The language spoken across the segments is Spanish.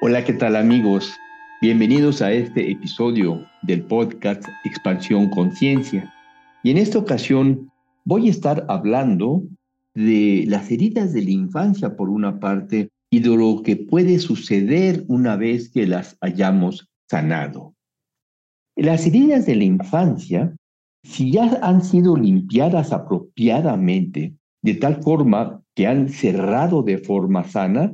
Hola, ¿qué tal amigos? Bienvenidos a este episodio del podcast Expansión Conciencia. Y en esta ocasión voy a estar hablando de las heridas de la infancia por una parte y de lo que puede suceder una vez que las hayamos sanado. Las heridas de la infancia, si ya han sido limpiadas apropiadamente, de tal forma que han cerrado de forma sana,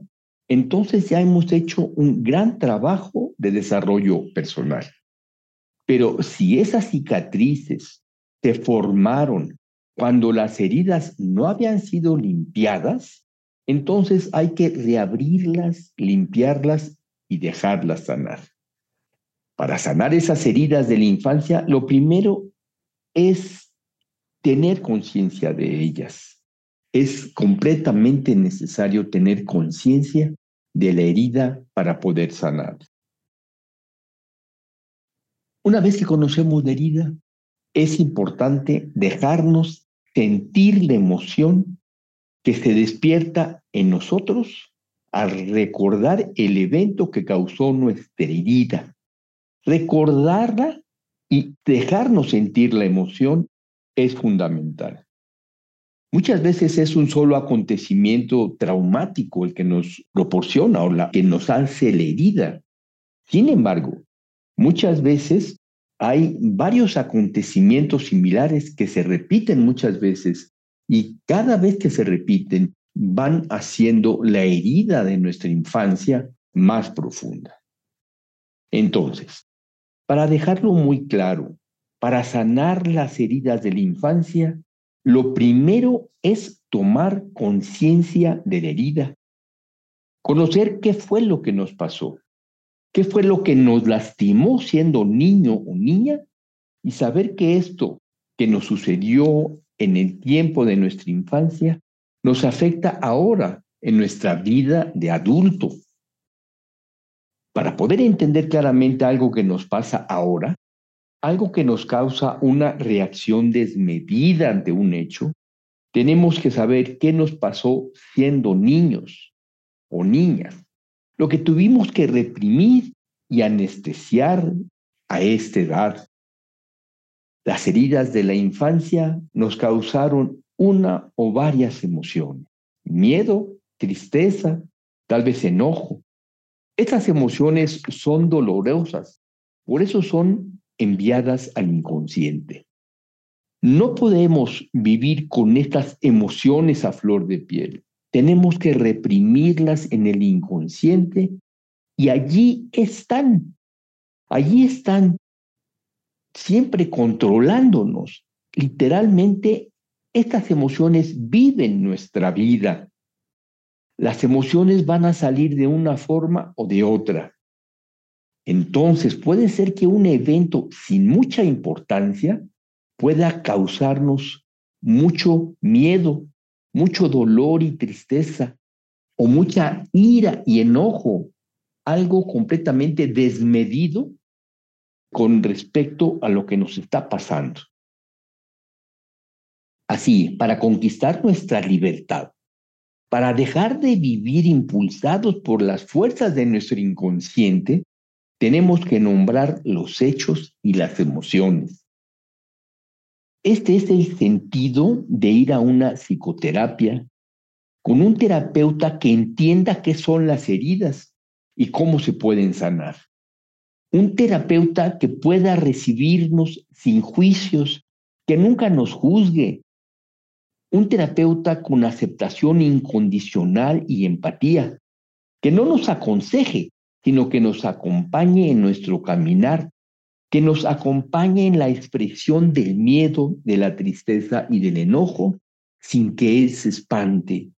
entonces ya hemos hecho un gran trabajo de desarrollo personal. Pero si esas cicatrices se formaron cuando las heridas no habían sido limpiadas, entonces hay que reabrirlas, limpiarlas y dejarlas sanar. Para sanar esas heridas de la infancia, lo primero es tener conciencia de ellas es completamente necesario tener conciencia de la herida para poder sanar. Una vez que conocemos la herida, es importante dejarnos sentir la emoción que se despierta en nosotros al recordar el evento que causó nuestra herida. Recordarla y dejarnos sentir la emoción es fundamental. Muchas veces es un solo acontecimiento traumático el que nos proporciona o la que nos hace la herida. Sin embargo, muchas veces hay varios acontecimientos similares que se repiten muchas veces y cada vez que se repiten van haciendo la herida de nuestra infancia más profunda. Entonces, para dejarlo muy claro, para sanar las heridas de la infancia, lo primero es tomar conciencia de la herida, conocer qué fue lo que nos pasó, qué fue lo que nos lastimó siendo niño o niña y saber que esto que nos sucedió en el tiempo de nuestra infancia nos afecta ahora en nuestra vida de adulto. Para poder entender claramente algo que nos pasa ahora, algo que nos causa una reacción desmedida ante un hecho, tenemos que saber qué nos pasó siendo niños o niñas, lo que tuvimos que reprimir y anestesiar a esta edad. Las heridas de la infancia nos causaron una o varias emociones, miedo, tristeza, tal vez enojo. Estas emociones son dolorosas, por eso son enviadas al inconsciente. No podemos vivir con estas emociones a flor de piel. Tenemos que reprimirlas en el inconsciente y allí están, allí están siempre controlándonos. Literalmente, estas emociones viven nuestra vida. Las emociones van a salir de una forma o de otra. Entonces, puede ser que un evento sin mucha importancia pueda causarnos mucho miedo, mucho dolor y tristeza, o mucha ira y enojo, algo completamente desmedido con respecto a lo que nos está pasando. Así, para conquistar nuestra libertad, para dejar de vivir impulsados por las fuerzas de nuestro inconsciente, tenemos que nombrar los hechos y las emociones. Este es el sentido de ir a una psicoterapia con un terapeuta que entienda qué son las heridas y cómo se pueden sanar. Un terapeuta que pueda recibirnos sin juicios, que nunca nos juzgue. Un terapeuta con aceptación incondicional y empatía, que no nos aconseje, sino que nos acompañe en nuestro caminar, que nos acompañe en la expresión del miedo, de la tristeza y del enojo, sin que él se espante.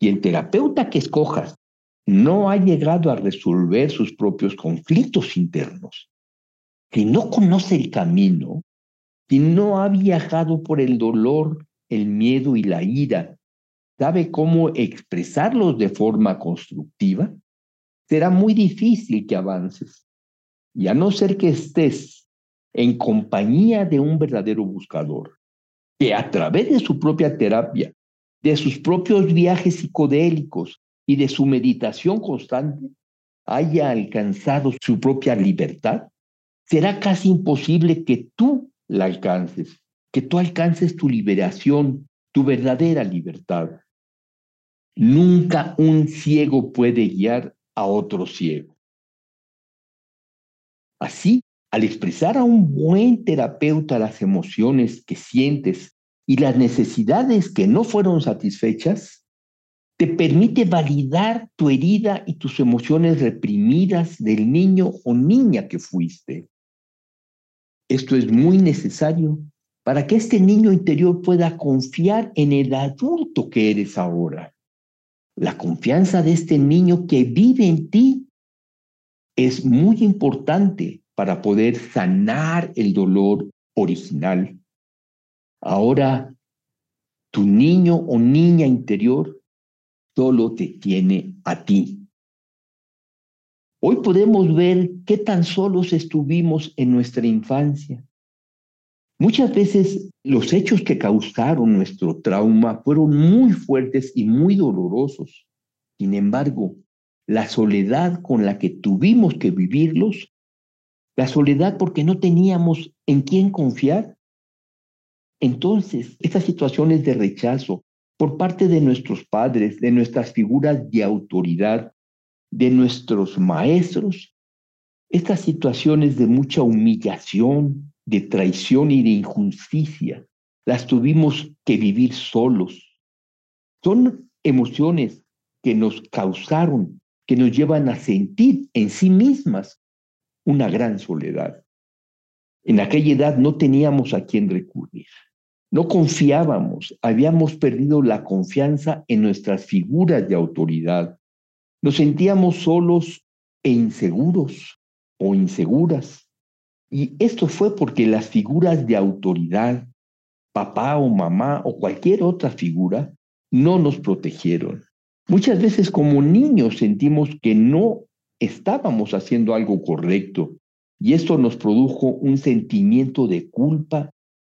Y el terapeuta que escojas no ha llegado a resolver sus propios conflictos internos, que no conoce el camino, si no ha viajado por el dolor, el miedo y la ira, sabe cómo expresarlos de forma constructiva, será muy difícil que avances. Y a no ser que estés en compañía de un verdadero buscador, que a través de su propia terapia, de sus propios viajes psicodélicos y de su meditación constante, haya alcanzado su propia libertad, será casi imposible que tú la alcances, que tú alcances tu liberación, tu verdadera libertad. Nunca un ciego puede guiar a otro ciego. Así, al expresar a un buen terapeuta las emociones que sientes y las necesidades que no fueron satisfechas, te permite validar tu herida y tus emociones reprimidas del niño o niña que fuiste. Esto es muy necesario para que este niño interior pueda confiar en el adulto que eres ahora. La confianza de este niño que vive en ti es muy importante para poder sanar el dolor original. Ahora, tu niño o niña interior solo te tiene a ti. Hoy podemos ver qué tan solos estuvimos en nuestra infancia. Muchas veces los hechos que causaron nuestro trauma fueron muy fuertes y muy dolorosos. Sin embargo, la soledad con la que tuvimos que vivirlos, la soledad porque no teníamos en quién confiar. Entonces, estas situaciones de rechazo por parte de nuestros padres, de nuestras figuras de autoridad, de nuestros maestros, estas situaciones de mucha humillación, de traición y de injusticia, las tuvimos que vivir solos. Son emociones que nos causaron, que nos llevan a sentir en sí mismas una gran soledad. En aquella edad no teníamos a quién recurrir. No confiábamos, habíamos perdido la confianza en nuestras figuras de autoridad. Nos sentíamos solos e inseguros o inseguras. Y esto fue porque las figuras de autoridad, papá o mamá o cualquier otra figura, no nos protegieron. Muchas veces como niños sentimos que no estábamos haciendo algo correcto y esto nos produjo un sentimiento de culpa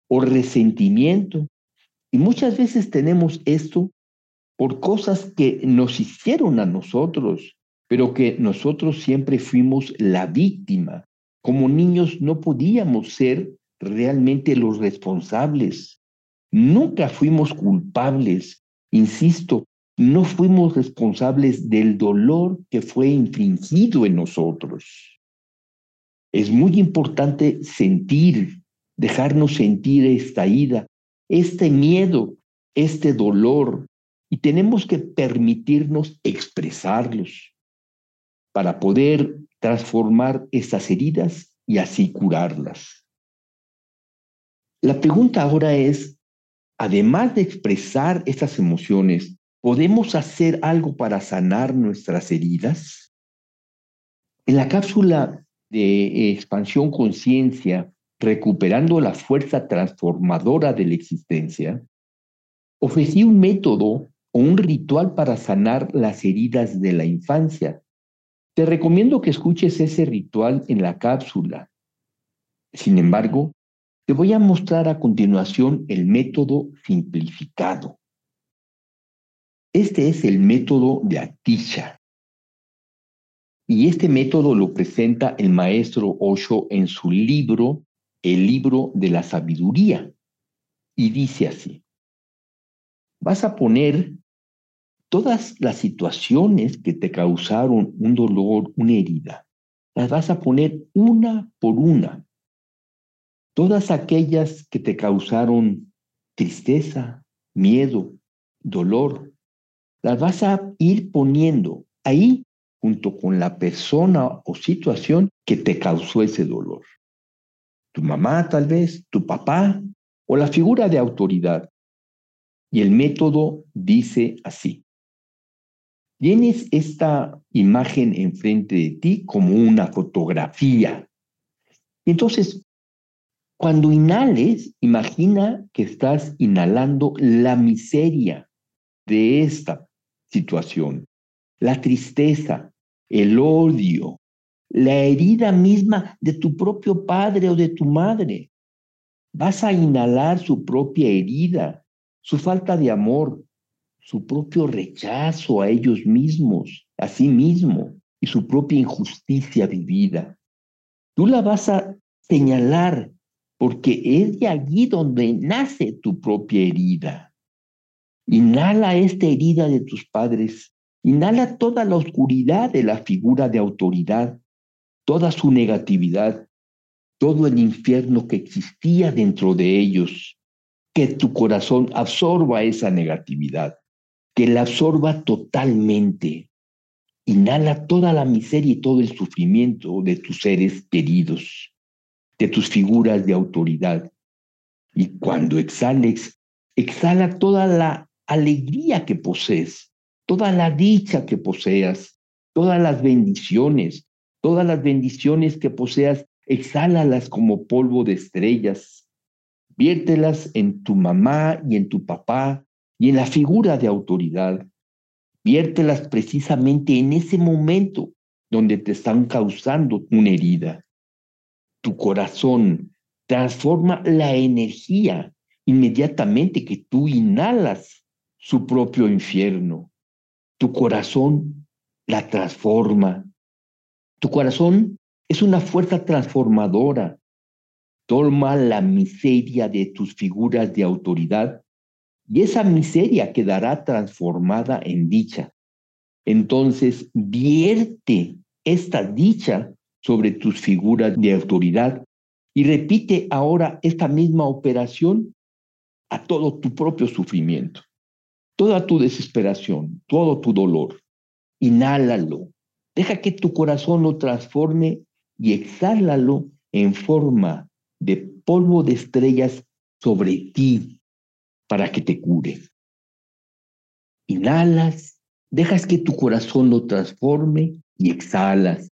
o resentimiento. Y muchas veces tenemos esto por cosas que nos hicieron a nosotros, pero que nosotros siempre fuimos la víctima. Como niños no podíamos ser realmente los responsables. Nunca fuimos culpables. Insisto, no fuimos responsables del dolor que fue infringido en nosotros. Es muy importante sentir dejarnos sentir esta ira, este miedo, este dolor, y tenemos que permitirnos expresarlos para poder transformar estas heridas y así curarlas. La pregunta ahora es, además de expresar estas emociones, ¿podemos hacer algo para sanar nuestras heridas? En la cápsula de expansión conciencia recuperando la fuerza transformadora de la existencia, ofrecí un método o un ritual para sanar las heridas de la infancia. Te recomiendo que escuches ese ritual en la cápsula. Sin embargo, te voy a mostrar a continuación el método simplificado. Este es el método de Atisha. Y este método lo presenta el maestro Osho en su libro el libro de la sabiduría. Y dice así, vas a poner todas las situaciones que te causaron un dolor, una herida, las vas a poner una por una. Todas aquellas que te causaron tristeza, miedo, dolor, las vas a ir poniendo ahí junto con la persona o situación que te causó ese dolor tu mamá tal vez, tu papá o la figura de autoridad. Y el método dice así. Tienes esta imagen enfrente de ti como una fotografía. Entonces, cuando inhales, imagina que estás inhalando la miseria de esta situación, la tristeza, el odio, la herida misma de tu propio padre o de tu madre. Vas a inhalar su propia herida, su falta de amor, su propio rechazo a ellos mismos, a sí mismo. y su propia injusticia vivida. Tú la vas a señalar porque es de allí donde nace tu propia herida. Inhala esta herida de tus padres, inhala toda la oscuridad de la figura de autoridad, toda su negatividad, todo el infierno que existía dentro de ellos, que tu corazón absorba esa negatividad, que la absorba totalmente. Inhala toda la miseria y todo el sufrimiento de tus seres queridos de tus figuras de autoridad. Y cuando exhales, exhala toda la alegría que posees, toda la dicha que poseas, todas las bendiciones, todas las bendiciones que poseas, exhálalas como polvo de estrellas. Viértelas en tu mamá y en tu papá y en la figura de autoridad. Viértelas precisamente en ese momento donde te están causando una herida tu corazón, transforma la energía inmediatamente que tú inhalas su propio infierno. Tu corazón la transforma. Tu corazón es una fuerza transformadora. Toma la miseria de tus figuras de autoridad y esa miseria quedará transformada en dicha. Entonces, vierte esta dicha sobre tus figuras de autoridad y repite ahora esta misma operación a todo tu propio sufrimiento, toda tu desesperación, todo tu dolor. Inhálalo, deja que tu corazón lo transforme y exhálalo en forma de polvo de estrellas sobre ti para que te cure. Inhalas, dejas que tu corazón lo transforme y exhalas.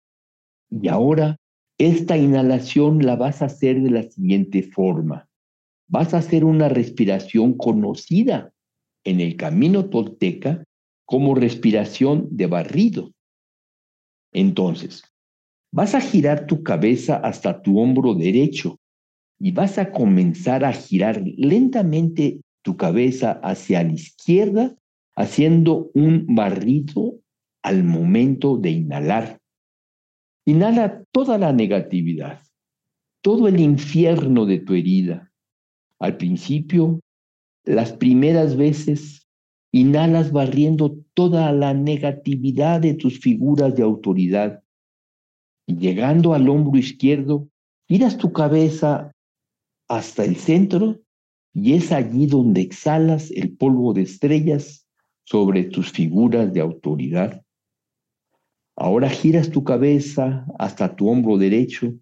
Y ahora esta inhalación la vas a hacer de la siguiente forma. Vas a hacer una respiración conocida en el camino tolteca como respiración de barrido. Entonces, vas a girar tu cabeza hasta tu hombro derecho y vas a comenzar a girar lentamente tu cabeza hacia la izquierda, haciendo un barrido al momento de inhalar. Inhala toda la negatividad, todo el infierno de tu herida. Al principio, las primeras veces, inhalas barriendo toda la negatividad de tus figuras de autoridad. Llegando al hombro izquierdo, giras tu cabeza hasta el centro y es allí donde exhalas el polvo de estrellas sobre tus figuras de autoridad. Ahora giras tu cabeza hasta tu hombro derecho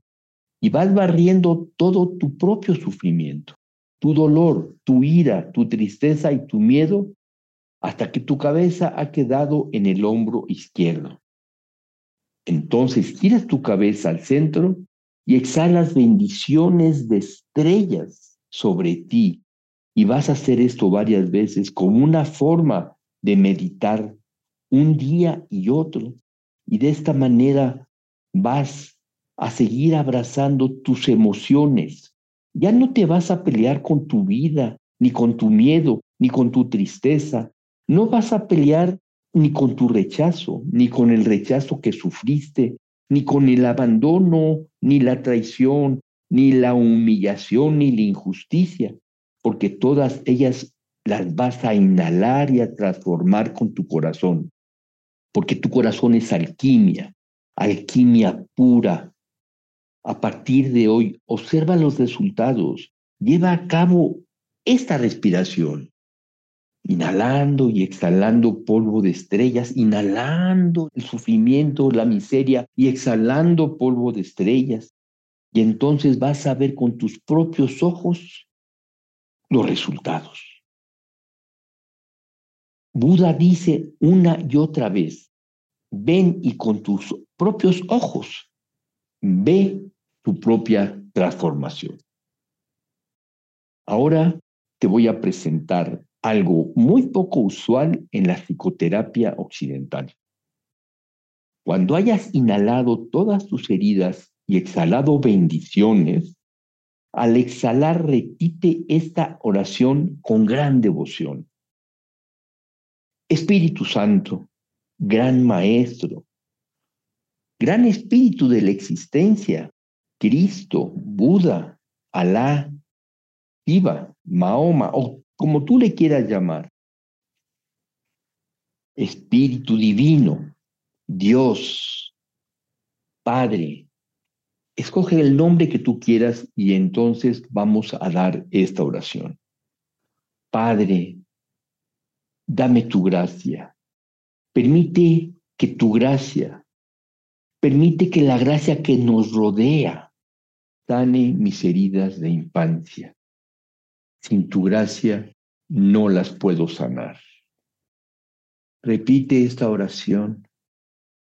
y vas barriendo todo tu propio sufrimiento, tu dolor, tu ira, tu tristeza y tu miedo hasta que tu cabeza ha quedado en el hombro izquierdo. Entonces giras tu cabeza al centro y exhalas bendiciones de estrellas sobre ti. Y vas a hacer esto varias veces como una forma de meditar un día y otro y de esta manera vas a seguir abrazando tus emociones. Ya no te vas a pelear con tu vida, ni con tu miedo, ni con tu tristeza. No vas a pelear ni con tu rechazo, ni con el rechazo que sufriste, ni con el abandono, ni la traición, ni la humillación, ni la injusticia, porque todas ellas las vas a inhalar y a transformar con tu corazón porque tu corazón es alquimia, alquimia pura. A partir de hoy, observa los resultados, lleva a cabo esta respiración, inhalando y exhalando polvo de estrellas, inhalando el sufrimiento, la miseria y exhalando polvo de estrellas. Y entonces vas a ver con tus propios ojos los resultados. Buda dice una y otra vez, ven y con tus propios ojos ve tu propia transformación. Ahora te voy a presentar algo muy poco usual en la psicoterapia occidental. Cuando hayas inhalado todas tus heridas y exhalado bendiciones, al exhalar repite esta oración con gran devoción. Espíritu Santo, gran Maestro, gran espíritu de la existencia, Cristo, Buda, Alá, Iva, Mahoma, o como tú le quieras llamar. Espíritu divino, Dios, Padre. Escoge el nombre que tú quieras y entonces vamos a dar esta oración. Padre, dame tu gracia. Permite que tu gracia, permite que la gracia que nos rodea sane mis heridas de infancia. Sin tu gracia no las puedo sanar. Repite esta oración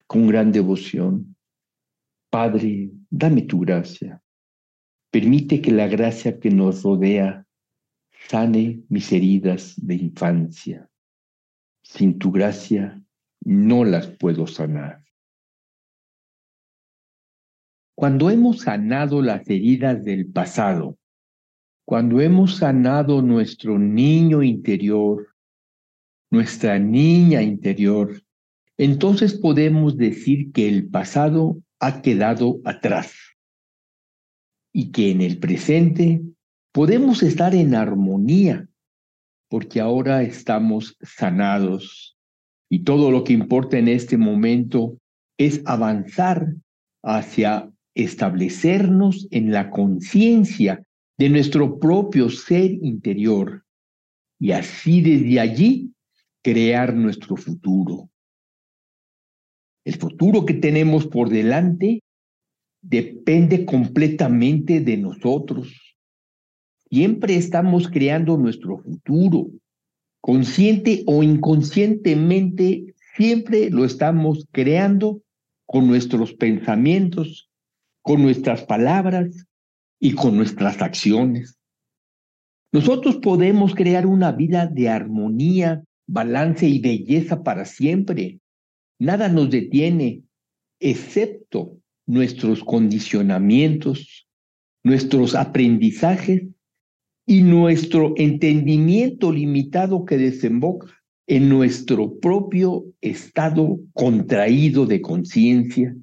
con gran devoción. Padre, dame tu gracia. Permite que la gracia que nos rodea sane mis heridas de infancia. Sin tu gracia no las puedo sanar. Cuando hemos sanado las heridas del pasado, cuando hemos sanado nuestro niño interior, nuestra niña interior, entonces podemos decir que el pasado ha quedado atrás. Y que en el presente podemos estar en armonía porque ahora estamos sanados. Y todo lo que importa en este momento es avanzar hacia establecernos en la conciencia de nuestro propio ser interior. Y así desde allí crear nuestro futuro. El futuro que tenemos por delante depende completamente de nosotros. Siempre estamos creando nuestro futuro. Consciente o inconscientemente, siempre lo estamos creando con nuestros pensamientos, con nuestras palabras y con nuestras acciones. Nosotros podemos crear una vida de armonía, balance y belleza para siempre. Nada nos detiene, excepto nuestros condicionamientos, nuestros aprendizajes y nuestro entendimiento limitado que desemboca en nuestro propio estado contraído de conciencia.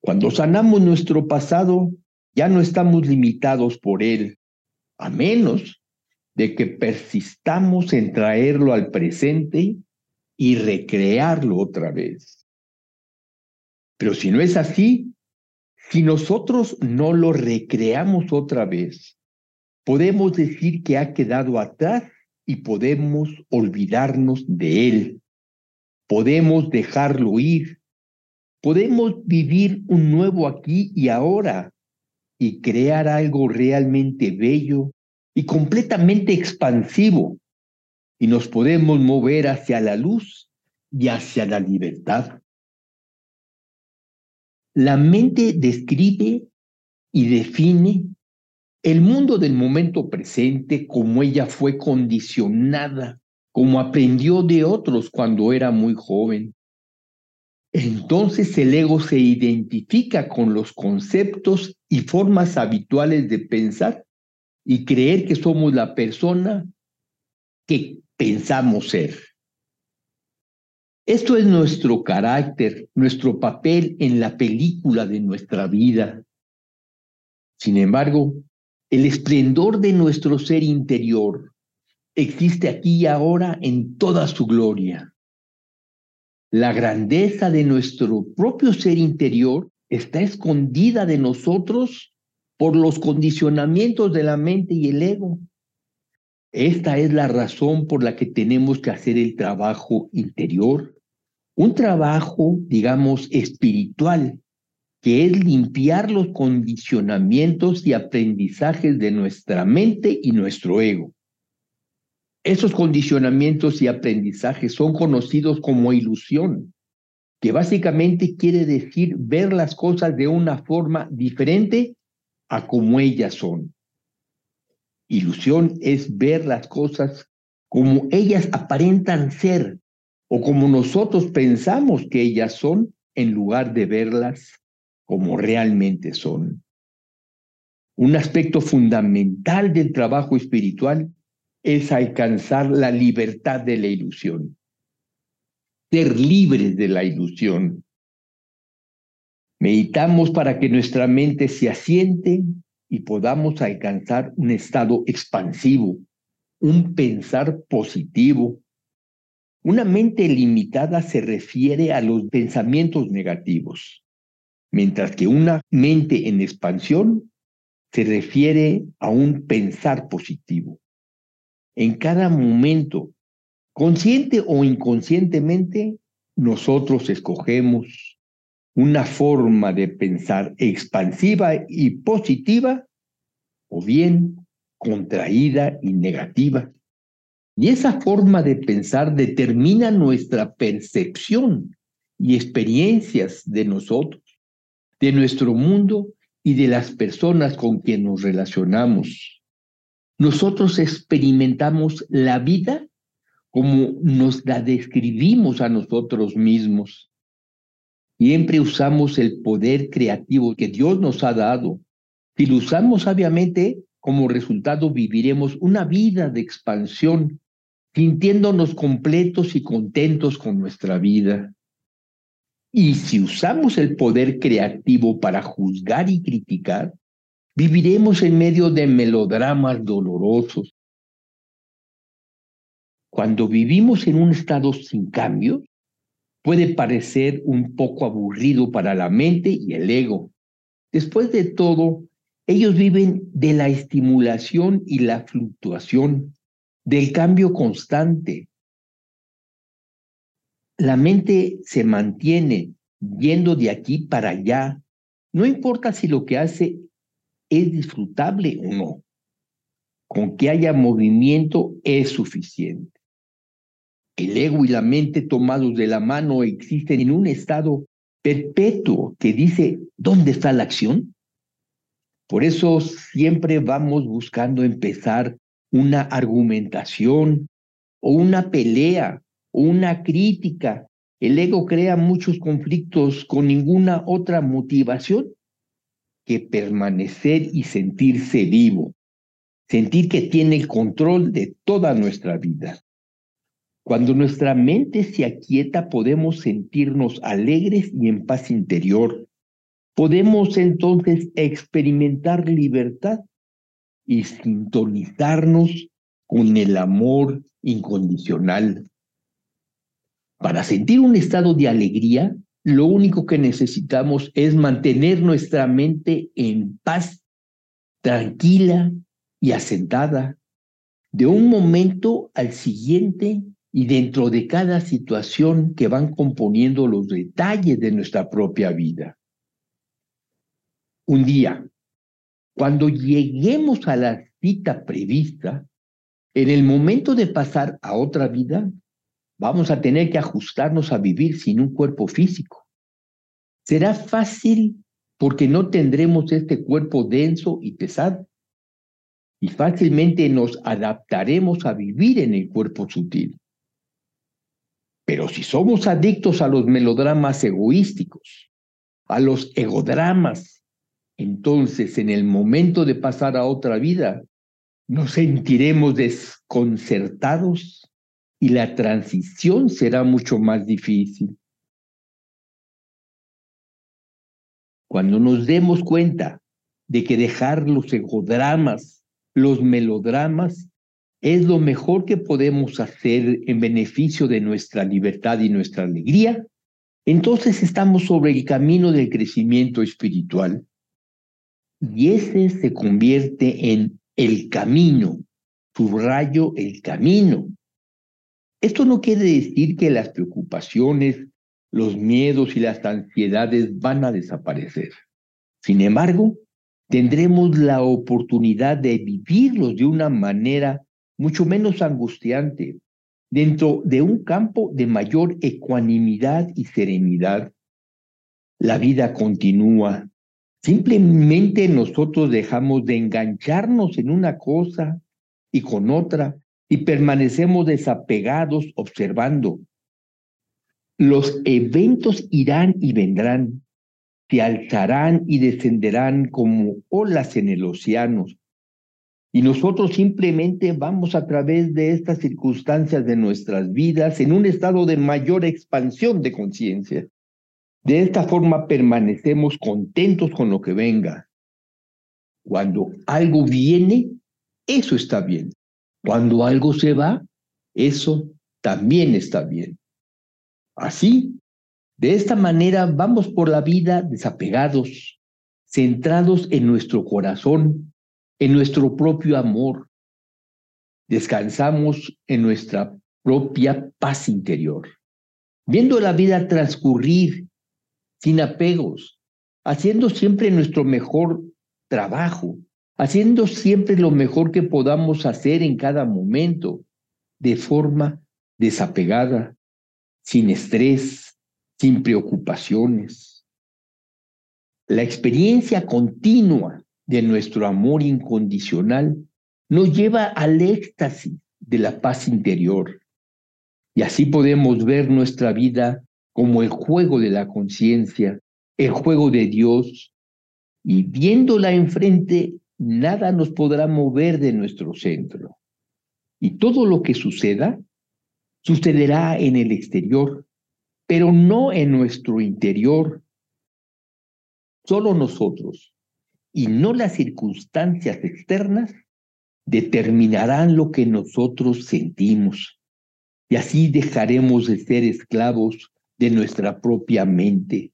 Cuando sanamos nuestro pasado, ya no estamos limitados por él, a menos de que persistamos en traerlo al presente y recrearlo otra vez. Pero si no es así, si nosotros no lo recreamos otra vez, podemos decir que ha quedado atrás y podemos olvidarnos de él. Podemos dejarlo ir. Podemos vivir un nuevo aquí y ahora y crear algo realmente bello y completamente expansivo. Y nos podemos mover hacia la luz y hacia la libertad. La mente describe y define el mundo del momento presente como ella fue condicionada, como aprendió de otros cuando era muy joven. Entonces el ego se identifica con los conceptos y formas habituales de pensar y creer que somos la persona que pensamos ser. Esto es nuestro carácter, nuestro papel en la película de nuestra vida. Sin embargo, el esplendor de nuestro ser interior existe aquí y ahora en toda su gloria. La grandeza de nuestro propio ser interior está escondida de nosotros por los condicionamientos de la mente y el ego. Esta es la razón por la que tenemos que hacer el trabajo interior, un trabajo, digamos, espiritual, que es limpiar los condicionamientos y aprendizajes de nuestra mente y nuestro ego. Esos condicionamientos y aprendizajes son conocidos como ilusión, que básicamente quiere decir ver las cosas de una forma diferente a como ellas son. Ilusión es ver las cosas como ellas aparentan ser o como nosotros pensamos que ellas son en lugar de verlas como realmente son. Un aspecto fundamental del trabajo espiritual es alcanzar la libertad de la ilusión, ser libres de la ilusión. Meditamos para que nuestra mente se asiente y podamos alcanzar un estado expansivo, un pensar positivo. Una mente limitada se refiere a los pensamientos negativos, mientras que una mente en expansión se refiere a un pensar positivo. En cada momento, consciente o inconscientemente, nosotros escogemos una forma de pensar expansiva y positiva o bien contraída y negativa. Y esa forma de pensar determina nuestra percepción y experiencias de nosotros, de nuestro mundo y de las personas con quien nos relacionamos. Nosotros experimentamos la vida como nos la describimos a nosotros mismos Siempre usamos el poder creativo que Dios nos ha dado. Si lo usamos sabiamente, como resultado viviremos una vida de expansión, sintiéndonos completos y contentos con nuestra vida. Y si usamos el poder creativo para juzgar y criticar, viviremos en medio de melodramas dolorosos. Cuando vivimos en un estado sin cambio, puede parecer un poco aburrido para la mente y el ego. Después de todo, ellos viven de la estimulación y la fluctuación, del cambio constante. La mente se mantiene yendo de aquí para allá, no importa si lo que hace es disfrutable o no. Con que haya movimiento es suficiente. El ego y la mente tomados de la mano existen en un estado perpetuo que dice, ¿dónde está la acción? Por eso siempre vamos buscando empezar una argumentación o una pelea o una crítica. El ego crea muchos conflictos con ninguna otra motivación que permanecer y sentirse vivo, sentir que tiene el control de toda nuestra vida. Cuando nuestra mente se aquieta, podemos sentirnos alegres y en paz interior. Podemos entonces experimentar libertad y sintonizarnos con el amor incondicional. Para sentir un estado de alegría, lo único que necesitamos es mantener nuestra mente en paz, tranquila y asentada. De un momento al siguiente y dentro de cada situación que van componiendo los detalles de nuestra propia vida. Un día, cuando lleguemos a la cita prevista, en el momento de pasar a otra vida, vamos a tener que ajustarnos a vivir sin un cuerpo físico. Será fácil porque no tendremos este cuerpo denso y pesado. Y fácilmente nos adaptaremos a vivir en el cuerpo sutil. Pero si somos adictos a los melodramas egoísticos, a los egodramas, entonces en el momento de pasar a otra vida, nos sentiremos desconcertados y la transición será mucho más difícil. Cuando nos demos cuenta de que dejar los egodramas, los melodramas, es lo mejor que podemos hacer en beneficio de nuestra libertad y nuestra alegría, entonces estamos sobre el camino del crecimiento espiritual. Y ese se convierte en el camino, subrayo el camino. Esto no quiere decir que las preocupaciones, los miedos y las ansiedades van a desaparecer. Sin embargo, tendremos la oportunidad de vivirlos de una manera mucho menos angustiante, dentro de un campo de mayor ecuanimidad y serenidad. La vida continúa. Simplemente nosotros dejamos de engancharnos en una cosa y con otra y permanecemos desapegados observando. Los eventos irán y vendrán, se alzarán y descenderán como olas en el océano, y nosotros simplemente vamos a través de estas circunstancias de nuestras vidas en un estado de mayor expansión de conciencia. De esta forma permanecemos contentos con lo que venga. Cuando algo viene, eso está bien. Cuando algo se va, eso también está bien. Así, de esta manera vamos por la vida desapegados, centrados en nuestro corazón, en nuestro propio amor. Descansamos en nuestra propia paz interior, viendo la vida transcurrir sin apegos, haciendo siempre nuestro mejor trabajo, haciendo siempre lo mejor que podamos hacer en cada momento, de forma desapegada, sin estrés, sin preocupaciones. La experiencia continua de nuestro amor incondicional nos lleva al éxtasis de la paz interior. Y así podemos ver nuestra vida como el juego de la conciencia, el juego de Dios, y viéndola enfrente, nada nos podrá mover de nuestro centro. Y todo lo que suceda, sucederá en el exterior, pero no en nuestro interior. Solo nosotros, y no las circunstancias externas, determinarán lo que nosotros sentimos. Y así dejaremos de ser esclavos de nuestra propia mente.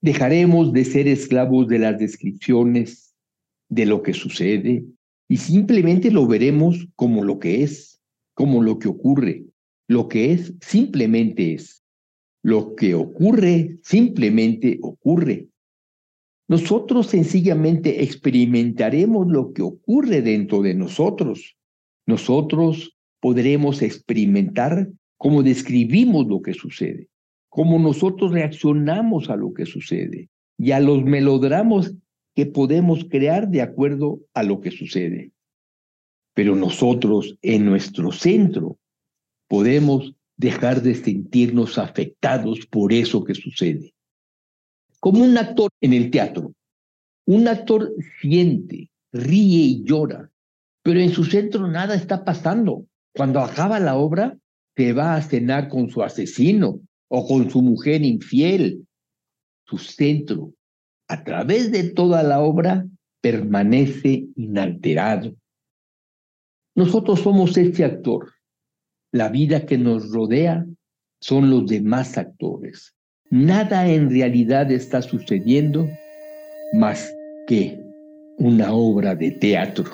Dejaremos de ser esclavos de las descripciones de lo que sucede y simplemente lo veremos como lo que es, como lo que ocurre. Lo que es simplemente es. Lo que ocurre simplemente ocurre. Nosotros sencillamente experimentaremos lo que ocurre dentro de nosotros. Nosotros podremos experimentar cómo describimos lo que sucede cómo nosotros reaccionamos a lo que sucede y a los melodramas que podemos crear de acuerdo a lo que sucede. Pero nosotros en nuestro centro podemos dejar de sentirnos afectados por eso que sucede. Como un actor en el teatro, un actor siente, ríe y llora, pero en su centro nada está pasando. Cuando acaba la obra, se va a cenar con su asesino o con su mujer infiel. Su centro, a través de toda la obra, permanece inalterado. Nosotros somos este actor. La vida que nos rodea son los demás actores. Nada en realidad está sucediendo más que una obra de teatro.